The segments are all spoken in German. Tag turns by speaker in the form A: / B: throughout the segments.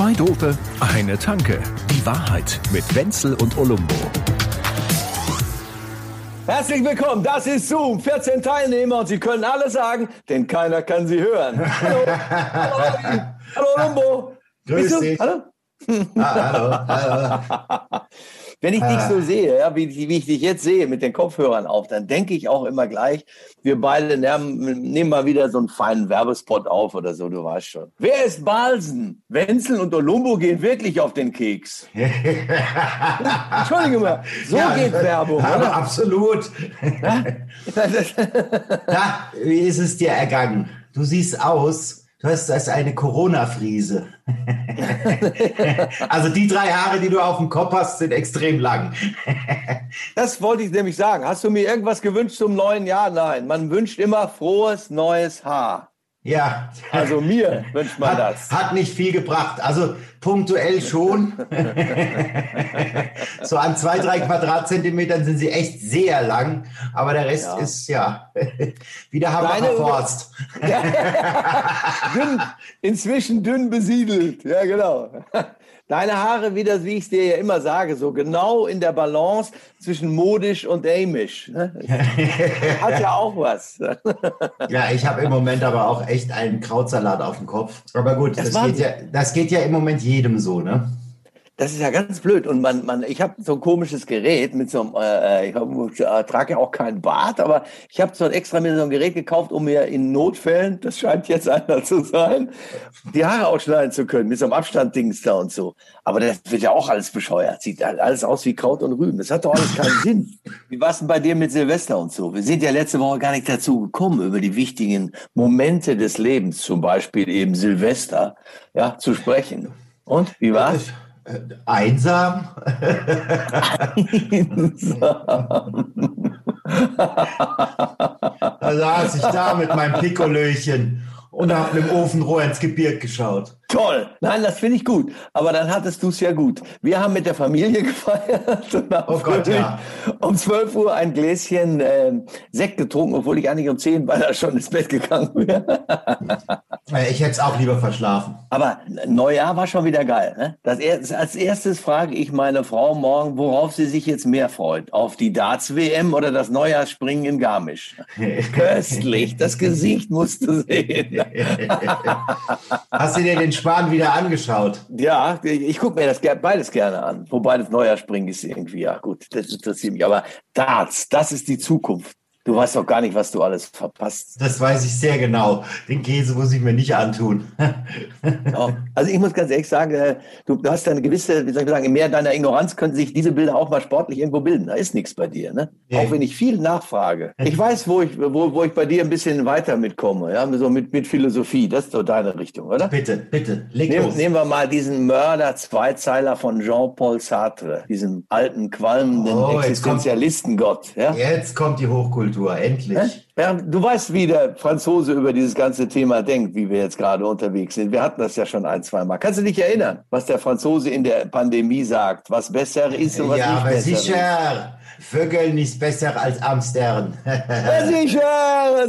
A: Zwei Dope, eine Tanke. Die Wahrheit mit Wenzel und Olumbo.
B: Herzlich willkommen, das ist Zoom. 14 Teilnehmer und Sie können alle sagen, denn keiner kann Sie hören. Hallo, hallo, Olli. hallo Olumbo.
C: Grüß
B: Bist du?
C: dich.
B: Hallo?
C: Ah, hallo, hallo.
B: Wenn ich dich
C: Ah.
B: so sehe, ja, wie, wie ich dich jetzt sehe mit den Kopfhörern auf, dann denke ich auch immer gleich, wir beide nehmen, nehmen mal wieder so einen feinen Werbespot auf oder so, du weißt schon. Wer ist Balsen? Wenzel und Olumbo gehen wirklich auf den Keks. Entschuldige mal, so
C: Ja,
B: geht Werbung,
C: aber
B: oder?
C: Absolut. Na, wie ist es dir ergangen? Du siehst aus, du hast das eine Corona-Friese. also die drei Haare, die du auf dem Kopf hast, sind extrem lang.
B: Das wollte ich nämlich sagen. Hast du mir irgendwas gewünscht zum neuen Jahr? Nein, man wünscht immer frohes neues Haar.
C: Ja.
B: Also mir wünscht man
C: hat,
B: das.
C: hat nicht viel gebracht. Also punktuell schon. so an zwei, drei Quadratzentimetern sind sie echt sehr lang. Aber der Rest
B: Ja.
C: ist ja wieder Hambacher Forst.
B: dünn, inzwischen dünn besiedelt. Ja, genau. Deine Haare, wie, das, wie ich es dir ja immer sage, so genau in der Balance zwischen modisch und amish. ne? Hat ja auch was.
C: Ja, ich habe im Moment aber auch echt einen Krautsalat auf dem Kopf. Aber gut,
B: Das
C: das, geht, ja, das geht ja im Moment jedem so, ne?
B: Das ist ja ganz blöd. Und man, man, ich habe so ein komisches Gerät mit so einem, äh, ich, hab, ich äh, trage ja auch keinen Bart, aber ich habe so ein extra mir so ein Gerät gekauft, um mir in Notfällen, das scheint jetzt einer zu sein, die Haare ausschneiden zu können, mit so einem Abstanddings da und so. Aber das wird ja auch alles bescheuert. Sieht halt alles aus wie Kraut und Rüben. Das hat doch alles keinen Sinn. Wie war es denn bei dir mit Silvester und so? Wir sind ja letzte Woche gar nicht dazu gekommen, über die wichtigen Momente des Lebens, zum Beispiel eben Silvester, ja, zu sprechen. Und wie war's?
C: Äh, Einsam? Da saß ich da mit meinem Pikolöchen und habe mit dem Ofenrohr ins Gebirg geschaut.
B: Toll. Nein, das finde ich gut. Aber dann hattest du es ja gut. Wir haben mit der Familie gefeiert und haben
C: Oh Gott, ja.
B: um 12 Uhr ein Gläschen ähm, Sekt getrunken, obwohl ich eigentlich um 10 beinahe schon ins Bett gegangen wäre.
C: Äh, Ich hätte es auch lieber verschlafen.
B: Aber Neujahr war schon wieder geil. Ne? Das er, als erstes frage ich meine Frau morgen, worauf sie sich jetzt mehr freut. Auf die Darts-WM oder das Neujahrsspringen in Garmisch? Köstlich. Das Gesicht musst du sehen.
C: Hast du dir den Span wieder angeschaut?
B: Ja, ich gucke mir das beides gerne an. Wobei das Neujahrspringen ist irgendwie, ja gut, das interessiert mich. Aber Darts, das ist die Zukunft. Du weißt doch gar nicht, was du alles verpasst.
C: Das weiß ich sehr genau. Den Käse muss ich mir nicht antun.
B: Ja. Also ich muss ganz ehrlich sagen, äh, du, du hast eine gewisse, wie soll ich sagen, im Meer deiner Ignoranz können sich diese Bilder auch mal sportlich irgendwo bilden. Da ist nichts bei dir, ne?
C: Nee.
B: Auch wenn ich viel nachfrage. Ich weiß, wo ich, wo, wo ich bei dir ein bisschen weiter mitkomme, ja, so mit, mit Philosophie. Das ist so deine Richtung, oder?
C: Bitte, bitte, leg
B: Nehmen,
C: los.
B: nehmen wir mal diesen Mörder-Zweizeiler von Jean-Paul Sartre, diesen alten, qualmenden
C: Oh,
B: Existenzialistengott. Ja?
C: Jetzt kommt die Hochkultur, endlich.
B: Ja, du weißt, wie der Franzose über dieses ganze Thema denkt, wie wir jetzt gerade unterwegs sind. Wir hatten das ja schon ein, zwei Mal. Kannst du dich erinnern, was der Franzose in der Pandemie sagt, was besser ist und was
C: Ja,
B: nicht besser ist?
C: sicher. Vögeln ist besser als Amstern.
B: Ja, sicher,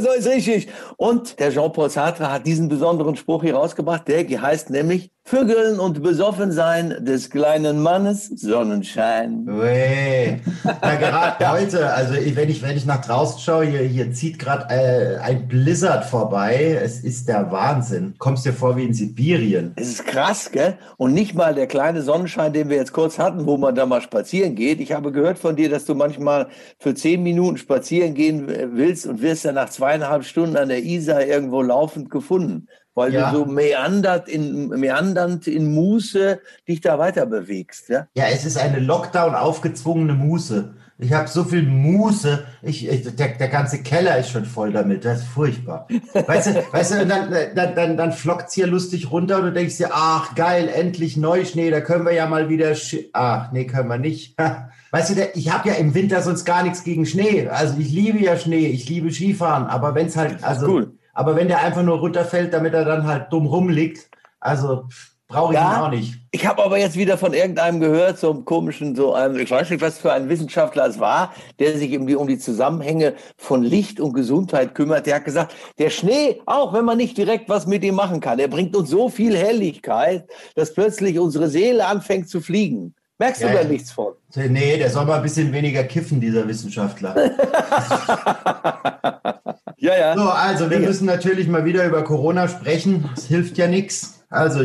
B: so ist richtig. Und der Jean-Paul Sartre hat diesen besonderen Spruch hier rausgebracht, der heißt nämlich, Vögeln und besoffen sein des kleinen Mannes Sonnenschein.
C: Ui. Ja, gerade heute, also wenn ich, wenn ich nach draußen schaue, hier, hier zieht gerade äh, ein Blizzard vorbei. Es ist der Wahnsinn. Kommst dir vor wie in Sibirien.
B: Es ist krass, gell? Und nicht mal der kleine Sonnenschein, den wir jetzt kurz hatten, wo man da mal spazieren geht. Ich habe gehört von dir, dass du manchmal für zehn Minuten spazieren gehen willst und wirst dann nach zweieinhalb Stunden an der Isar irgendwo laufend gefunden, weil
C: Ja.
B: du so meandert in, meandernd in Muße dich da weiter bewegst, ja?
C: Ja, es ist eine Lockdown aufgezwungene Muße. Ich habe so viel Muße, ich, ich, der, der ganze Keller ist schon voll damit. Das ist furchtbar. Weißt du, weißt du dann, dann, dann, dann flockt's hier lustig runter und du denkst dir, ach geil, endlich Neuschnee, da können wir ja mal wieder. Ach, nee, können wir nicht. Weißt du, der, ich habe ja im Winter sonst gar nichts gegen Schnee. Also ich liebe ja Schnee, ich liebe Skifahren, aber wenn's halt, also,
B: cool.
C: aber wenn der einfach nur runterfällt, damit er dann halt dumm rumliegt, also pff, brauche ich
B: Ja.
C: ihn auch nicht.
B: Ich habe aber jetzt wieder von irgendeinem gehört, so einem komischen, so einem, ich weiß nicht, was für ein Wissenschaftler es war, der sich die, um die Zusammenhänge von Licht und Gesundheit kümmert. Der hat gesagt, der Schnee, auch wenn man nicht direkt was mit ihm machen kann, der bringt uns so viel Helligkeit, dass plötzlich unsere Seele anfängt zu fliegen. Merkst
C: Ja,
B: du da nichts von?
C: Nee, der soll mal ein bisschen weniger kiffen, dieser Wissenschaftler.
B: Ja, ja.
C: So, also wir müssen natürlich mal wieder über Corona sprechen. Es hilft ja nichts. Also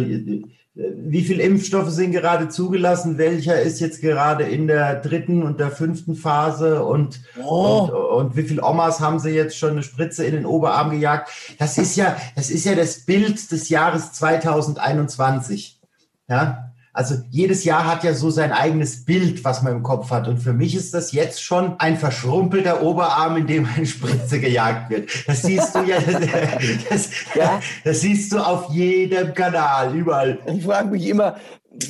C: wie viele Impfstoffe sind gerade zugelassen? Welcher ist jetzt gerade in der dritten und der fünften Phase? Und,
B: Oh.
C: und, und wie viele Omas haben sie jetzt schon eine Spritze in den Oberarm gejagt? Das ist ja, das ist ja das Bild des Jahres 2021. Ja, also jedes Jahr hat ja so sein eigenes Bild, was man im Kopf hat. Und für mich ist das jetzt schon ein verschrumpelter Oberarm, in dem eine Spritze gejagt wird. Das siehst du ja, das,
B: Ja.
C: das siehst du auf jedem Kanal, überall.
B: Ich frage mich immer,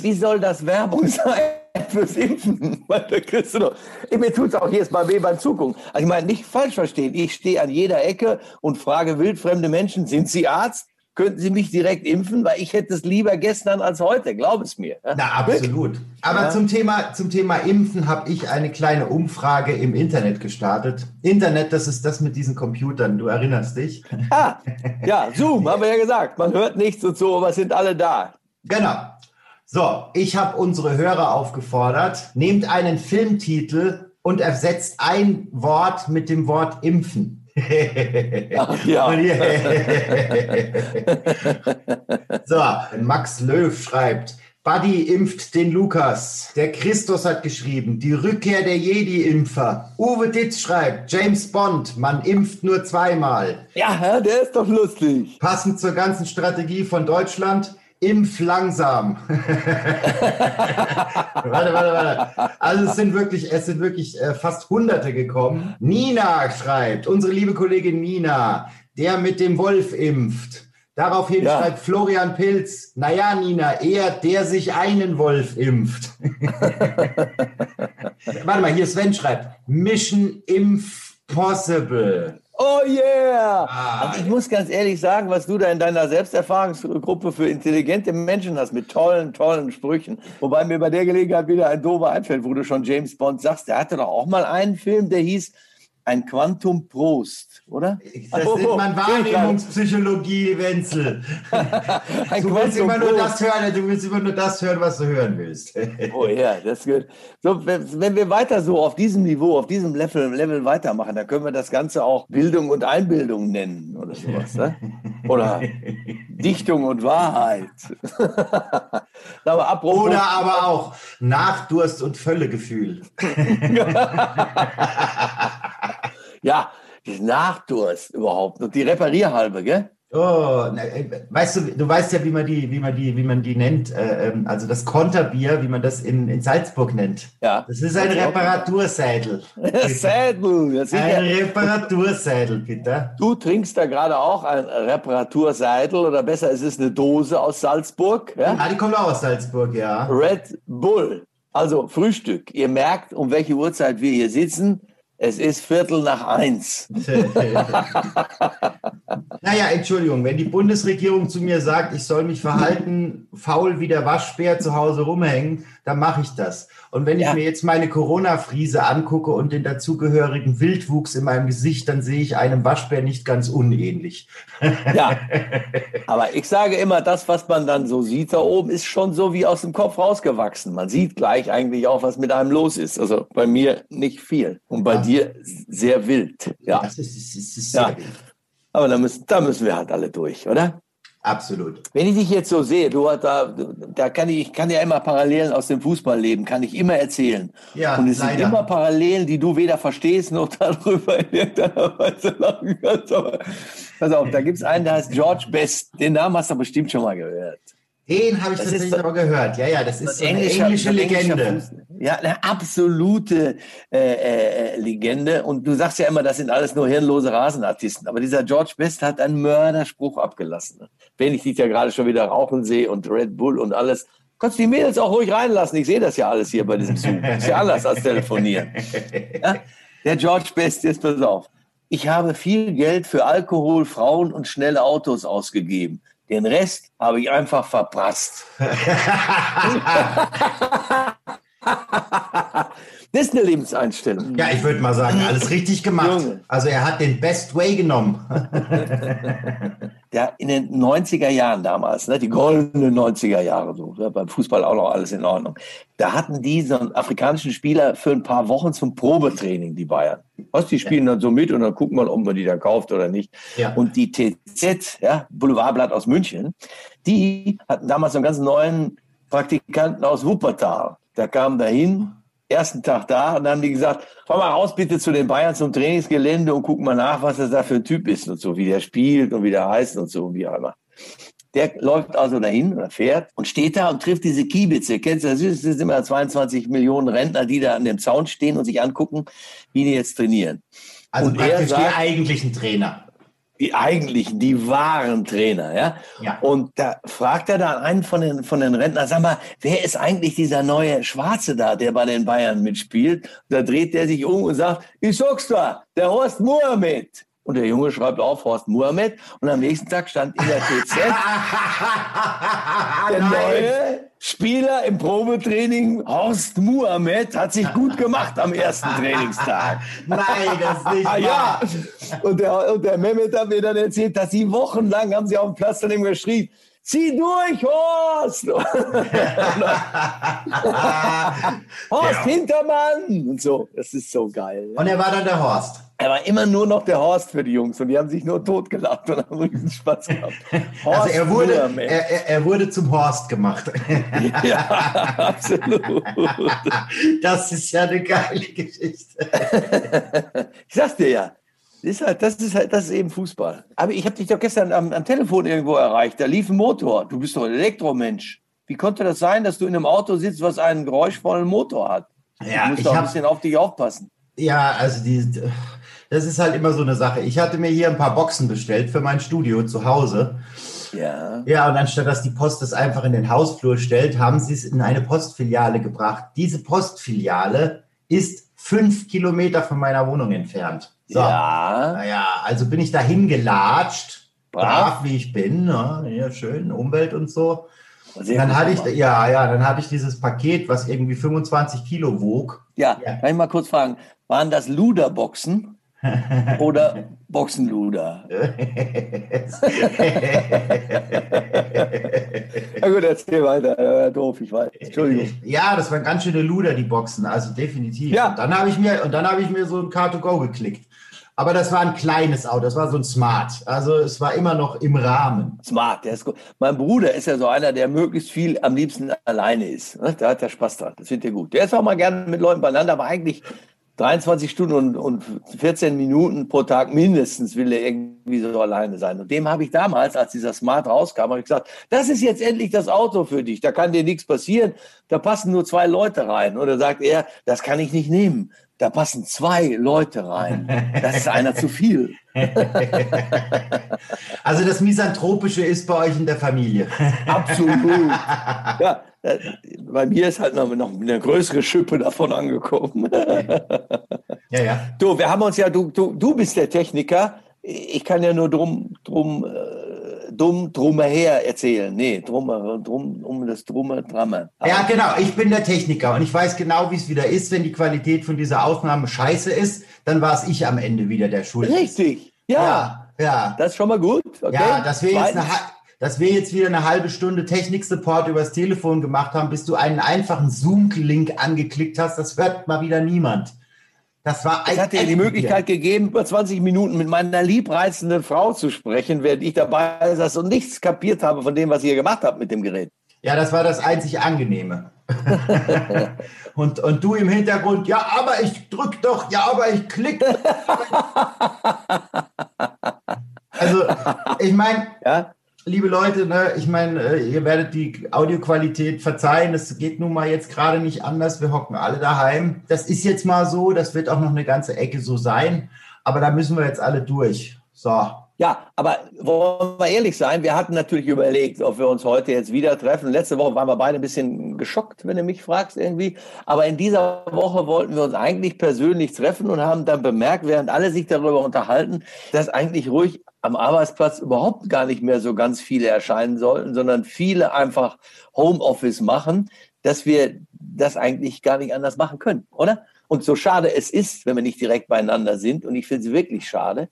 B: wie soll das Werbung sein fürs Impfen? Mir tut es auch jedes Mal weh beim Zugucken. Also ich meine, nicht falsch verstehen. Ich stehe an jeder Ecke und frage wildfremde Menschen, sind Sie Arzt? Könnten Sie mich direkt impfen? Weil ich hätte es lieber gestern als heute, glaub es mir.
C: Na, absolut. Aber
B: Ja.
C: zum, Thema, zum Thema Impfen habe ich eine kleine Umfrage im Internet gestartet. Internet, das ist das mit diesen Computern, du erinnerst dich?
B: Ah, ja, Zoom, haben wir ja gesagt. Man hört nichts und so, aber sind alle da.
C: Genau. So, ich habe unsere Hörer aufgefordert, nehmt einen Filmtitel und ersetzt ein Wort mit dem Wort impfen.
B: Ja.
C: So, Max Löw schreibt, Buddy impft den Lukas. Der Christus hat geschrieben, die Rückkehr der Jedi-Impfer. Uwe Ditz schreibt, James Bond, man impft nur zweimal.
B: Ja, der ist doch lustig.
C: Passend zur ganzen Strategie von Deutschland, impf langsam. warte, warte, warte. Also es sind wirklich, es sind wirklich äh, fast Hunderte gekommen. Nina schreibt, unsere liebe Kollegin Nina, der mit dem Wolf impft. Daraufhin
B: Ja.
C: schreibt Florian Pilz, naja, Nina, eher der sich einen Wolf impft. Warte mal, hier Sven schreibt, Mission Impossible.
B: Oh yeah!
C: Ah,
B: also ich muss ganz ehrlich sagen, was du da in deiner Selbsterfahrungsgruppe für intelligente Menschen hast, mit tollen, tollen Sprüchen. Wobei mir bei der Gelegenheit wieder ein doofer einfällt, wo du schon James Bond sagst. Der hatte doch auch mal einen Film, der hieß Ein Quantum Prost, oder?
C: Das
B: Oh,
C: nennt man
B: oh,
C: Wahrnehmungspsychologie, Wenzel.
B: Ein
C: Du willst
B: Quantum
C: immer nur das hören, du willst immer nur das hören, was du hören willst.
B: Oh ja, das gut. So, wenn, wenn wir weiter so auf diesem Niveau, auf diesem Level, Level weitermachen, dann können wir das Ganze auch Bildung und Einbildung nennen oder sowas. Ne? Oder Dichtung und Wahrheit. Aber apropos,
C: Oder aber auch Nachdurst und Völlegefühl.
B: Ja, das Nachdurst überhaupt und die Reparierhalbe, gell?
C: Oh, äh, weißt du, du weißt ja, wie man die, wie man die, wie man die nennt, äh, ähm, also das Konterbier, wie man das in, in Salzburg nennt.
B: Ja.
C: Das ist ein Reparaturseidel.
B: Sädel, ja,
C: Ein
B: sicher.
C: Reparaturseidel, bitte.
B: Du trinkst da gerade auch ein Reparaturseidel oder besser, es ist eine Dose aus Salzburg. Ja?
C: Ah, die kommt auch aus Salzburg, ja.
B: Red Bull. Also Frühstück. Ihr merkt, um welche Uhrzeit wir hier sitzen. Es ist Viertel nach eins.
C: Naja, Entschuldigung, wenn die Bundesregierung zu mir sagt, ich soll mich verhalten, faul wie der Waschbär zu Hause rumhängen, dann mache ich das. Und wenn
B: Ja.
C: ich mir jetzt meine Corona-Friese angucke und den dazugehörigen Wildwuchs in meinem Gesicht, dann sehe ich einem Waschbär nicht ganz unähnlich.
B: Ja. Aber ich sage immer, das, was man dann so sieht da oben, ist schon so wie aus dem Kopf rausgewachsen. Man sieht gleich eigentlich auch, was mit einem los ist. Also bei mir nicht viel. Und bei
C: Ja.
B: Dir sehr wild. Ja.
C: Das ist, ist, ist, ist
B: Ja.
C: sehr wild.
B: Aber da müssen, da müssen wir halt alle durch, oder?
C: Absolut.
B: Wenn ich dich jetzt so sehe, du hast da, da kann ich, ich kann ja immer Parallelen aus dem Fußballleben, kann ich immer erzählen.
C: Ja,
B: Und es sind
C: leider.
B: immer Parallelen, die du weder verstehst noch darüber in irgendeiner Weise lachen kannst. Pass auf, da gibt es einen, der heißt George Best. Den Namen hast du bestimmt schon mal gehört.
C: Den habe ich
B: Das
C: tatsächlich
B: ist-
C: aber gehört. Ja, ja, das ist so eine englische Legende.
B: Ja, eine absolute äh, äh, Legende. Und du sagst ja immer, das sind alles nur hirnlose Rasenartisten. Aber dieser George Best hat einen Mörderspruch abgelassen. Wenn ich dich ja gerade schon wieder rauchen sehe und Red Bull und alles. Kannst die Mädels auch ruhig reinlassen. Ich sehe das ja alles hier bei diesem Zoom. Ist ja anders als telefonieren. Ja? Der George Best, jetzt pass auf. Ich habe viel Geld für Alkohol, Frauen und schnelle Autos ausgegeben. Den Rest habe ich einfach verpasst. Das ist eine Lebenseinstellung.
C: Ja, ich würde mal sagen, alles richtig gemacht.
B: Junge.
C: Also er hat den Best Way genommen.
B: Ja, in den 90er Jahren damals, ne, die goldenen 90er Jahre, so, ne, beim Fußball auch noch alles in Ordnung. Da hatten die so einen afrikanischen Spieler für ein paar Wochen zum Probetraining, die Bayern. Was, die spielen dann so mit und dann gucken wir, ob man die dann kauft oder nicht.
C: Ja.
B: Und die TZ, ja, Boulevardblatt aus München, die hatten damals so einen ganz neuen Praktikanten aus Wuppertal. Der kam dahin, ersten Tag da und dann haben die gesagt, fahr mal raus bitte zu den Bayern zum Trainingsgelände und guck mal nach, was das da für ein Typ ist und so, wie der spielt und wie der heißt und so, wie auch immer. Der läuft also dahin oder fährt und steht da und trifft diese Kiebitze. Kennst du das? Das sind immer 22 Millionen Rentner, die da an dem Zaun stehen und sich angucken, wie die jetzt trainieren.
C: Also
B: Und er
C: praktisch die
B: sagt-
C: eigentlichen Trainer.
B: Die eigentlichen, die wahren Trainer, ja.
C: Ja.
B: Und da fragt er dann einen von den, von den Rentnern, sag mal, wer ist eigentlich dieser neue Schwarze da, der bei den Bayern mitspielt? Und da dreht der sich um und sagt, ich sag's da, der Horst Mohamed. Und der Junge schreibt auf Horst Mohamed und am nächsten Tag stand in der TZ der neue Spieler im Probetraining, Horst Mohamed, hat sich gut gemacht am ersten Trainingstag.
C: Nein, das ist nicht
B: Ah, ja.
C: wahr.
B: Und der, und der Mehmet hat mir dann erzählt, dass sie wochenlang haben sie auf dem Platz dann immer geschrien, zieh durch, Horst! Horst
C: Ja.
B: Hintermann! Und so, das ist so geil.
C: Und er war dann der Horst.
B: Er war immer nur noch der Horst für die Jungs und die haben sich nur totgelacht und haben riesen Spaß gehabt. Horst
C: Also er wurde,
B: Mohamed.
C: er, er, er wurde zum Horst gemacht.
B: ja, absolut.
C: Das ist ja eine geile Geschichte.
B: Ich sag's dir ja. Das ist, halt, das, ist halt, das ist eben Fußball. Aber ich habe dich doch gestern am, am Telefon irgendwo erreicht. Da lief ein Motor. Du bist doch ein Elektromensch. Wie konnte das sein, dass du in einem Auto sitzt, was einen geräuschvollen Motor hat?
C: Ja,
B: du musst
C: ich
B: doch ein
C: hab-
B: bisschen auf dich aufpassen.
C: Ja, also die, das ist halt immer so eine Sache. Ich hatte mir hier ein paar Boxen bestellt für mein Studio zu Hause.
B: Ja.
C: Ja, und anstatt dass die Post es einfach in den Hausflur stellt, haben sie es in eine Postfiliale gebracht. Diese Postfiliale ist fünf Kilometer von meiner Wohnung entfernt. So.
B: Ja.
C: Naja, also bin ich dahin gelatscht,
B: Brav.
C: brav wie ich bin, ne? ja, schön, Umwelt und so.
B: Sehr
C: dann hatte ich, ja, ja, dann hatte ich dieses Paket, was irgendwie 25 Kilo wog.
B: Ja,
C: Ja.
B: kann ich mal kurz fragen, waren das Luderboxen oder Boxenluder? Ja gut, erzähl weiter. Ja, doof, ich weiß. Entschuldigung.
C: Ja, das waren ganz schöne Luder, die Boxen, also definitiv.
B: Ja.
C: Und dann habe ich mir, und dann habe ich mir so ein Car2Go geklickt. Aber das war ein kleines Auto, das war so ein Smart. Also es war immer noch im Rahmen.
B: Smart, der ist gut. Mein Bruder ist ja so einer, der möglichst viel am liebsten alleine ist. ne? Da hat er Spaß dran. Das findet er gut. Der ist auch mal gerne mit Leuten beieinander, aber eigentlich 23 Stunden und, und 14 Minuten pro Tag mindestens will er irgendwie so alleine sein. Und dem habe ich damals, als dieser Smart rauskam, habe ich gesagt, das ist jetzt endlich das Auto für dich. Da kann dir nichts passieren. Da passen nur zwei Leute rein. Und da sagt er, das kann ich nicht nehmen. Da passen zwei Leute rein. Das ist einer zu viel.
C: Also das Misanthropische ist bei euch in der Familie.
B: Absolut. Ja, bei mir ist halt noch, noch eine größere Schippe davon angekommen.
C: Ja, ja.
B: Du, wir haben uns ja, du, du, du bist der Techniker. Ich kann ja nur drum, drum, äh, dumm drumher erzählen. Nee, drum, drum, um das Drumme, Dramme.
C: Ja, genau. Ich bin der Techniker und ich weiß genau, wie es wieder ist, wenn die Qualität von dieser Aufnahme scheiße ist, dann war es ich am Ende wieder der Schuld.
B: Richtig. Ja,
C: Ja, ja.
B: das ist schon mal gut. Okay.
C: Ja, dass wir, jetzt eine, dass wir jetzt wieder eine halbe Stunde Technik-Support übers Telefon gemacht haben, bis du einen einfachen Zoom-Link angeklickt hast, das hört mal wieder niemand. Das war
B: Es hat dir die Möglichkeit gegeben, über 20 Minuten mit meiner liebreizenden Frau zu sprechen, während ich dabei saß und nichts kapiert habe von dem, was ihr gemacht habt mit dem Gerät.
C: Ja, das war das einzig Angenehme. und, und du im Hintergrund, ja, aber ich drück doch, ja, aber ich klick. also, ich meine,
B: Ja,
C: liebe Leute, ne, ich meine, äh, ihr werdet die Audioqualität verzeihen. Es geht nun mal jetzt gerade nicht anders. Wir hocken alle daheim. Das ist jetzt mal so. Das wird auch noch eine ganze Ecke so sein. Aber da müssen wir jetzt alle durch. So.
B: Ja, aber wollen wir ehrlich sein, wir hatten natürlich überlegt, ob wir uns heute jetzt wieder treffen. Letzte Woche waren wir beide ein bisschen geschockt, wenn du mich fragst irgendwie. Aber in dieser Woche wollten wir uns eigentlich persönlich treffen und haben dann bemerkt, während alle sich darüber unterhalten, dass eigentlich ruhig am Arbeitsplatz überhaupt gar nicht mehr so ganz viele erscheinen sollten, sondern viele einfach Homeoffice machen, dass wir das eigentlich gar nicht anders machen können, oder? Und so schade es ist, wenn wir nicht direkt beieinander sind, und ich finde es wirklich schade,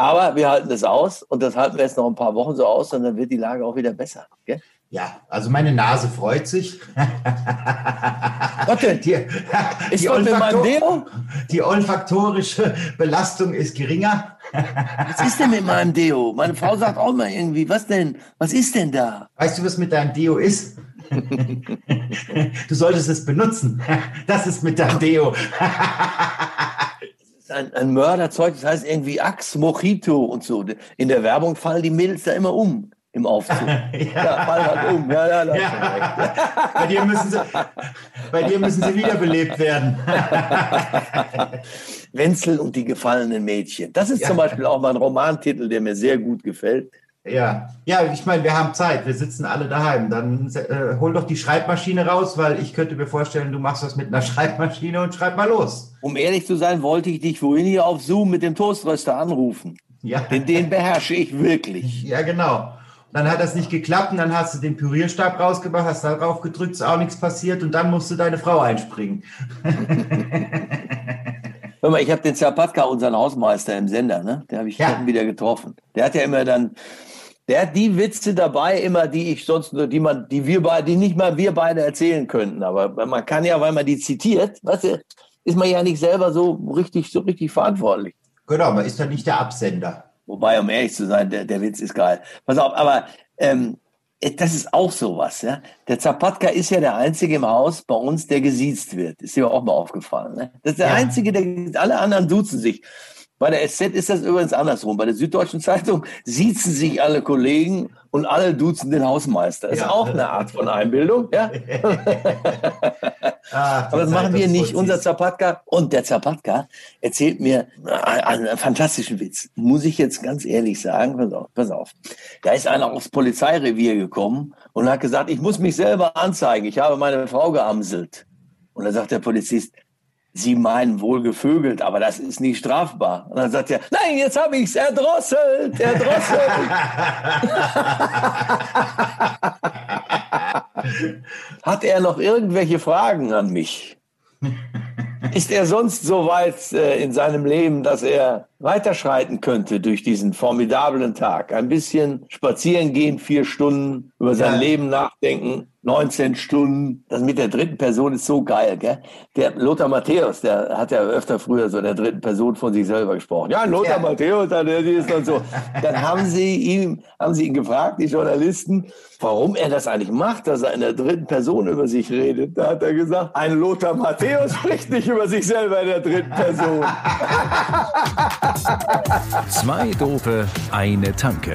B: aber wir halten es aus und das halten wir jetzt noch ein paar Wochen so aus und dann wird die Lage auch wieder besser. Gell?
C: Ja, also meine Nase freut sich.
B: Was denn? Die,
C: ist die, Olfaktor die olfaktorische Belastung ist geringer.
B: Was ist denn mit meinem Deo? Meine Frau sagt auch mal irgendwie, was denn? Was ist denn da?
C: Weißt du, was mit deinem Deo ist? du solltest es benutzen. Das ist mit deinem Deo
B: ein, ein Mörderzeug, das heißt irgendwie Axe, Mojito und so. In der Werbung fallen die Mädels da immer um im Aufzug. ja. ja, fallen halt um. Ja, ja, ja.
C: bei, dir müssen sie, bei dir müssen sie wiederbelebt werden.
B: Wenzel und die gefallenen Mädchen. Das ist ja. zum Beispiel auch mal ein Romantitel, der mir sehr gut gefällt.
C: Ja, ja, ich meine, wir haben Zeit, wir sitzen alle daheim. Dann äh, hol doch die Schreibmaschine raus, weil ich könnte mir vorstellen, du machst das mit einer Schreibmaschine und schreib mal los.
B: Um ehrlich zu sein, wollte ich dich vorhin hier auf Zoom mit dem Toaströster anrufen. Ja. Denn den beherrsche ich wirklich.
C: Ja, genau. Dann hat das nicht geklappt und dann hast du den Pürierstab rausgemacht, hast darauf gedrückt, ist auch nichts passiert und dann musste deine Frau einspringen.
B: Hör mal, ich habe den Zapatka, unseren Hausmeister im Sender, ne? Der habe ich ja. wieder getroffen. Der hat ja immer dann der hat die Witze dabei, immer die ich sonst nur, die man, die wir beide, die nicht mal wir beide erzählen könnten. Aber man kann ja, weil man die zitiert, weißt du, ist man ja nicht selber so richtig, so richtig verantwortlich.
C: Genau, man ist ja nicht der Absender.
B: Wobei, um ehrlich zu sein, der, der Witz ist geil. Pass auf, aber ähm, das ist auch sowas, ja. Der Zapatka ist ja der Einzige im Haus bei uns, der gesiezt wird. Ist dir auch mal aufgefallen, ne? Das ist der ja. Einzige, der, alle anderen duzen sich. Bei der SZ ist das übrigens andersrum. Bei der Süddeutschen Zeitung siezen sich alle Kollegen und alle duzen den Hausmeister. Ist ja. auch eine Art von Einbildung. Ja? ah, Aber das machen wir nicht. Unser Zapatka und der Zapatka erzählt mir einen fantastischen Witz. Muss ich jetzt ganz ehrlich sagen. Pass auf, pass auf. Da ist einer aufs Polizeirevier gekommen und hat gesagt, ich muss mich selber anzeigen. Ich habe meine Frau geamselt. Und da sagt der Polizist, Sie meinen wohl gevögelt, aber das ist nicht strafbar. Und dann sagt er, nein, jetzt habe ich es erdrosselt, erdrosselt. Hat er noch irgendwelche Fragen an mich? Ist er sonst so weit äh, in seinem Leben, dass er weiterschreiten könnte durch diesen formidablen Tag? Ein bisschen spazieren gehen, vier Stunden, über sein ja. Leben nachdenken, 19 Stunden. Das mit der dritten Person ist so geil, gell? Der Lothar Matthäus, der hat ja öfter früher so in der dritten Person von sich selber gesprochen. Ja, Lothar ja. Matthäus, der ist und so. Dann haben sie ihn, haben sie ihn gefragt, die Journalisten, warum er das eigentlich macht, dass er in der dritten Person über sich redet. Da hat er gesagt, ein Lothar Matthäus spricht nicht über sich selber in der dritten Person.
A: Zwei Dope, eine Tanke.